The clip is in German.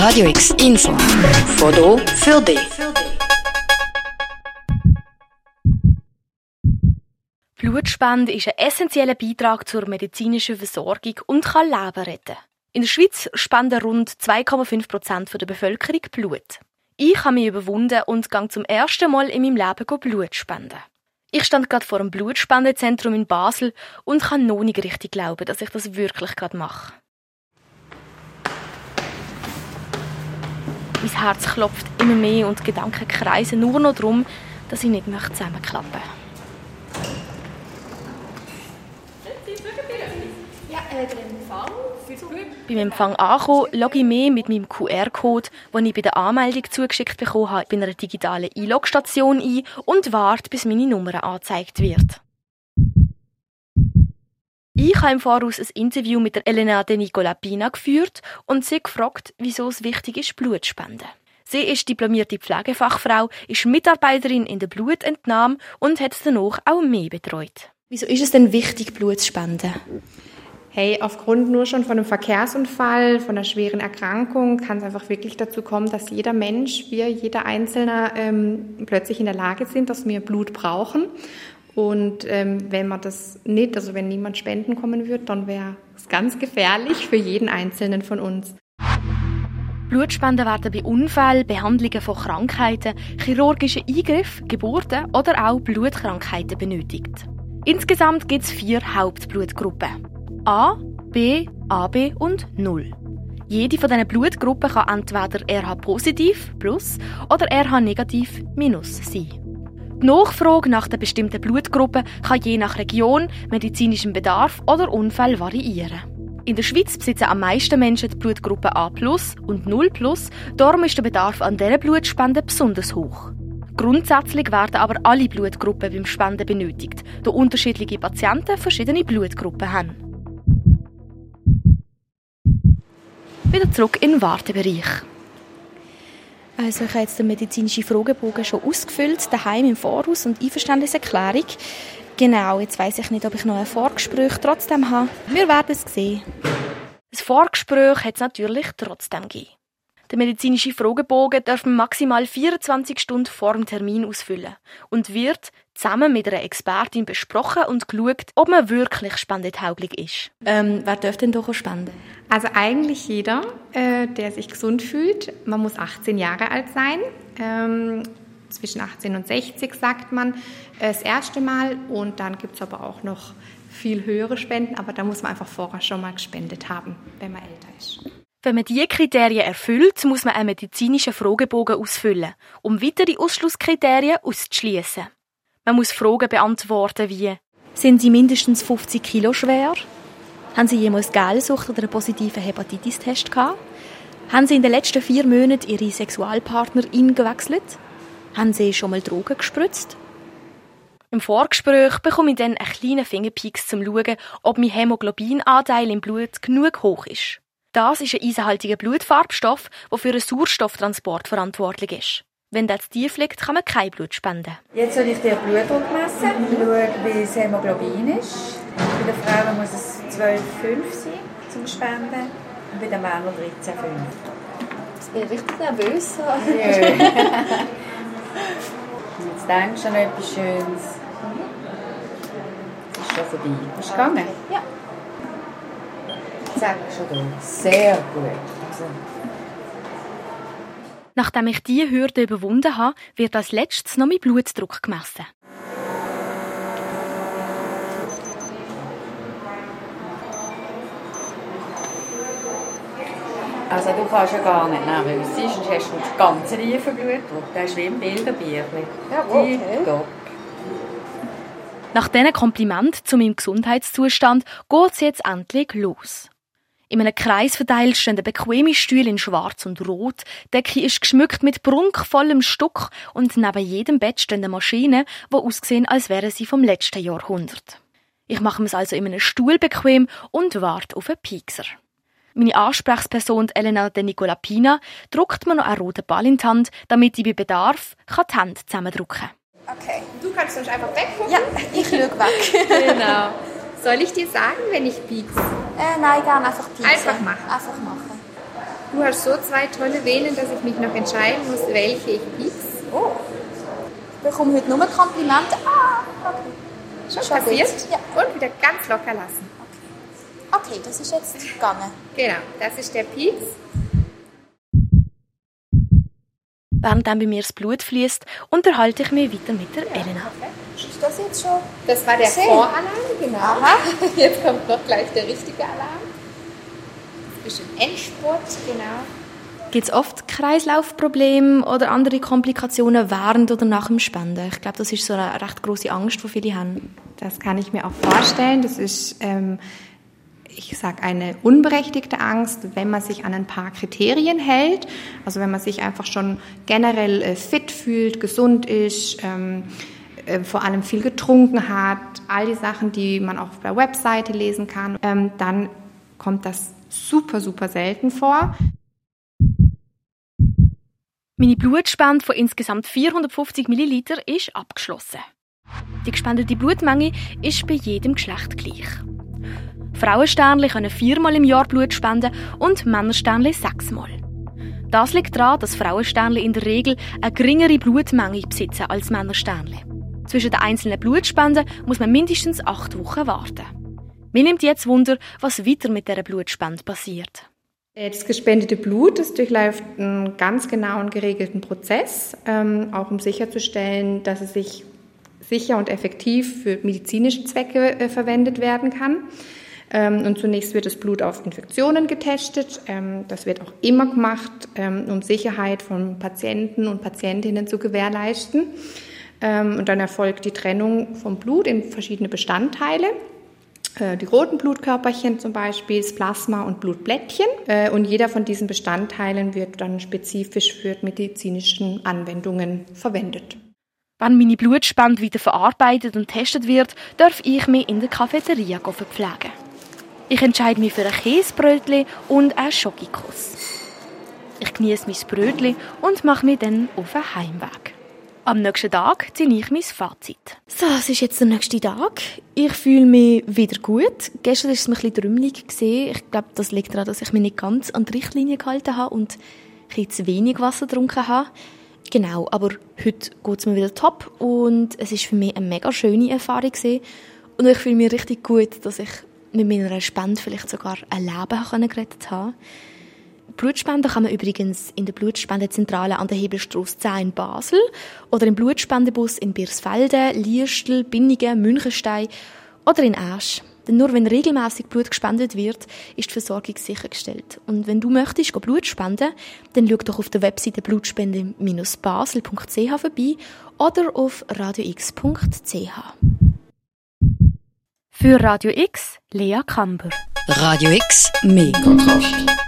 Radio X Info. Foto für dich. Blutspende ist ein essentieller Beitrag zur medizinischen Versorgung und kann Leben retten. In der Schweiz spenden rund 2,5 Prozent der Bevölkerung Blut. Ich habe mich überwunden und gehe zum ersten Mal in meinem Leben Blut spenden. Ich stand gerade vor einem Blutspendezentrum in Basel und kann noch nicht richtig glauben, dass ich das wirklich gerade mache. Mein Herz klopft immer mehr und Gedanken kreisen nur noch darum, dass ich nicht zusammenklappen möchte. Ja, äh, der Empfang beim Empfang angekommen, logge ich mehr mit meinem QR-Code, den ich bei der Anmeldung zugeschickt bekommen habe, bei einer digitalen Einlogstation ein und warte, bis meine Nummer angezeigt wird. Ich habe im Voraus ein Interview mit der Elena de Nicolapina geführt und sie gefragt, wieso es wichtig ist, Blut zu spenden. Sie ist diplomierte Pflegefachfrau, ist Mitarbeiterin in der Blutentnahme und hat danach auch mehr betreut. Wieso ist es denn wichtig, Blut zu spenden? Hey, aufgrund nur schon von einem Verkehrsunfall, von einer schweren Erkrankung kann es einfach wirklich dazu kommen, dass jeder Mensch, wir, jeder Einzelne ähm, plötzlich in der Lage sind, dass wir Blut brauchen. Und ähm, wenn man das nicht, also wenn niemand spenden kommen wird, dann wäre es ganz gefährlich für jeden Einzelnen von uns. Blutspenden werden bei Unfällen, Behandlungen von Krankheiten, chirurgischen Eingriffen, Geburten oder auch Blutkrankheiten benötigt. Insgesamt gibt es vier Hauptblutgruppen. A, B, AB und 0. Jede von diesen Blutgruppen kann entweder RH-positiv plus oder RH-negativ minus sein. Die Nachfrage nach der bestimmten Blutgruppe kann je nach Region, medizinischem Bedarf oder Unfall variieren. In der Schweiz besitzen am meisten Menschen die Blutgruppe A und 0 darum ist der Bedarf an dieser Blutspende besonders hoch. Grundsätzlich werden aber alle Blutgruppen beim Spenden benötigt, da unterschiedliche Patienten verschiedene Blutgruppen haben. wieder zurück den Wartebereich. Also ich habe jetzt den medizinischen Fragebogen schon ausgefüllt, daheim im Voraus und Einverständniserklärung. Genau, jetzt weiß ich nicht, ob ich noch ein Vorgespräch trotzdem habe. Wir werden es sehen. Das Vorgespräch hat es natürlich trotzdem gegeben. Der medizinische Fragebogen darf man maximal 24 Stunden vor dem Termin ausfüllen und wird zusammen mit einer Expertin besprochen und geschaut, ob man wirklich spendetauglich ist. Ähm, wer dürfte denn doch spenden? Also eigentlich jeder, äh, der sich gesund fühlt. Man muss 18 Jahre alt sein. Ähm, zwischen 18 und 60 sagt man äh, das erste Mal. Und dann gibt es aber auch noch viel höhere Spenden. Aber da muss man einfach vorher schon mal gespendet haben, wenn man älter ist. Wenn man diese Kriterien erfüllt, muss man einen medizinischen Fragebogen ausfüllen, um weitere Ausschlusskriterien auszuschließen. Man muss Fragen beantworten wie Sind Sie mindestens 50 Kilo schwer? Haben Sie jemals Gelsucht oder einen positiven Hepatitis-Test gehabt? Haben Sie in den letzten vier Monaten Ihre Sexualpartnerin gewechselt? Haben Sie schon mal Drogen gespritzt? Im Vorgespräch bekomme ich dann einen kleinen Fingerpieks zum Schauen, ob mein Hämoglobinanteil im Blut genug hoch ist. Das ist ein eisenhaltiger Blutfarbstoff, der für den Sauerstofftransport verantwortlich ist. Wenn das tief liegt, kann man kein Blut spenden. Jetzt soll ich dir Blutdruck messen, schauen, wie das Hämoglobin ist. Bei den Frauen muss es 12,5 sein zum Spenden und bei den Männern 13,5. Ich bin richtig nervös. Ja. Jetzt denkst du an etwas Schönes. Es ist schon vorbei. Bist du gegangen? Ja. Zack, schon da. Sehr gut. Also, Nachdem ich diese Hürde überwunden habe, wird als letztes noch mein Blutdruck gemessen. Also du kannst ja gar nicht nervös sein, sonst hast du den ganzen tiefen Blutdruck. Der ist wie im Bilderbüchlein. Ja, okay. Nach diesen Kompliment zu meinem Gesundheitszustand geht es jetzt endlich los. In einem Kreis verteilt stehen bequeme Stühle in Schwarz und Rot. Die Decke ist geschmückt mit prunkvollem Stuck und neben jedem Bett stehen Maschinen, die aussehen, als wären sie vom letzten Jahrhundert. Ich mache es also in einem Stuhl bequem und warte auf einen Piekser. Meine Ansprechperson Elena de Nicolapina drückt mir noch einen roten Ball in die Hand, damit ich bei Bedarf die Hände zusammendrücken kann. Okay, du kannst sonst einfach weggucken. Ja, ich schaue weg. genau. Soll ich dir sagen, wenn ich piekse? Äh, nein, gerne einfach pieksen. Einfach machen. Einfach machen. Du hast so zwei tolle Venen, dass ich mich noch entscheiden muss, welche ich piekse. Oh. Ich bekomme heute nur Komplimente. Ah, okay. Schon Schon passiert? Ja. Und wieder ganz locker lassen. Okay, das ist jetzt gegangen. Genau, das ist der Pieks. Während dann bei mir das Blut fließt, unterhalte ich mich weiter mit der Elena. Ist das jetzt schon? Das war der. Voralarm, genau. Aha. Jetzt kommt noch gleich der richtige Alarm. Ein bisschen Endspurt, genau. Gibt es oft Kreislaufprobleme oder andere Komplikationen während oder nach dem Spenden? Ich glaube, das ist so eine recht große Angst, die viele haben. Das kann ich mir auch vorstellen. Das ist, ähm, ich sage, eine unberechtigte Angst, wenn man sich an ein paar Kriterien hält. Also wenn man sich einfach schon generell äh, fit fühlt, gesund ist, ähm, äh, vor allem viel getrunken hat, all die Sachen, die man auch auf der Webseite lesen kann, ähm, dann kommt das super, super selten vor. Meine Blutspende von insgesamt 450 Milliliter ist abgeschlossen. Die gespendete Blutmenge ist bei jedem Geschlecht gleich. Frauensternli können viermal im Jahr Blut spenden und Männersternli sechsmal. Das liegt daran, dass Frauensternli in der Regel eine geringere Blutmenge besitzen als Männersternli. Zwischen den einzelnen Blutspenden muss man mindestens acht Wochen warten. Mir nimmt jetzt Wunder, was weiter mit dieser Blutspende passiert. Das gespendete Blut das durchläuft einen ganz genauen geregelten Prozess, ähm, auch um sicherzustellen, dass es sich sicher und effektiv für medizinische Zwecke äh, verwendet werden kann. Ähm, und zunächst wird das Blut auf Infektionen getestet. Ähm, das wird auch immer gemacht, um Sicherheit von Patienten und Patientinnen zu gewährleisten. Ähm, und dann erfolgt die Trennung vom Blut in verschiedene Bestandteile äh, die roten Blutkörperchen zum Beispiel, das Plasma und Blutblättchen. Äh, Und jeder von diesen Bestandteilen wird dann spezifisch für medizinischen Anwendungen verwendet. Wenn meine Blutspende wieder verarbeitet und getestet wird, darf ich mich in der Cafeteria verpflegen. Ich entscheide mich für ein Käsebrötchen und einen Schokokuss. Ich genieße mein Brötchen und mache mich dann auf den Heimweg. Am nächsten Tag ziehe ich mein Fazit. So, es ist jetzt der nächste Tag. Ich fühle mich wieder gut. Gestern war es mir ein bisschen. Ich glaube, das liegt daran, dass ich mich nicht ganz an die Richtlinie gehalten habe und ein zu wenig Wasser getrunken habe. Genau, aber heute geht es mir wieder top und es ist für mich eine mega schöne Erfahrung gewesen. und ich fühle mich richtig gut, dass ich mit meiner Spende vielleicht sogar ein Leben gerettet habe. Blutspenden kann man übrigens in der Blutspendezentrale an der Hebelstrasse 10 in Basel oder im Blutspendebus in Birsfelden, Liestl, Binningen, Münchenstein oder in Asch. Denn nur wenn regelmäßig Blut gespendet wird, ist die Versorgung sichergestellt. Und wenn du möchtest Blut spenden, dann schau doch auf der Webseite blutspende-basel.ch vorbei oder auf radiox.ch. Für Radio X, Lea Kamber. Radio X, mehr Kontrast.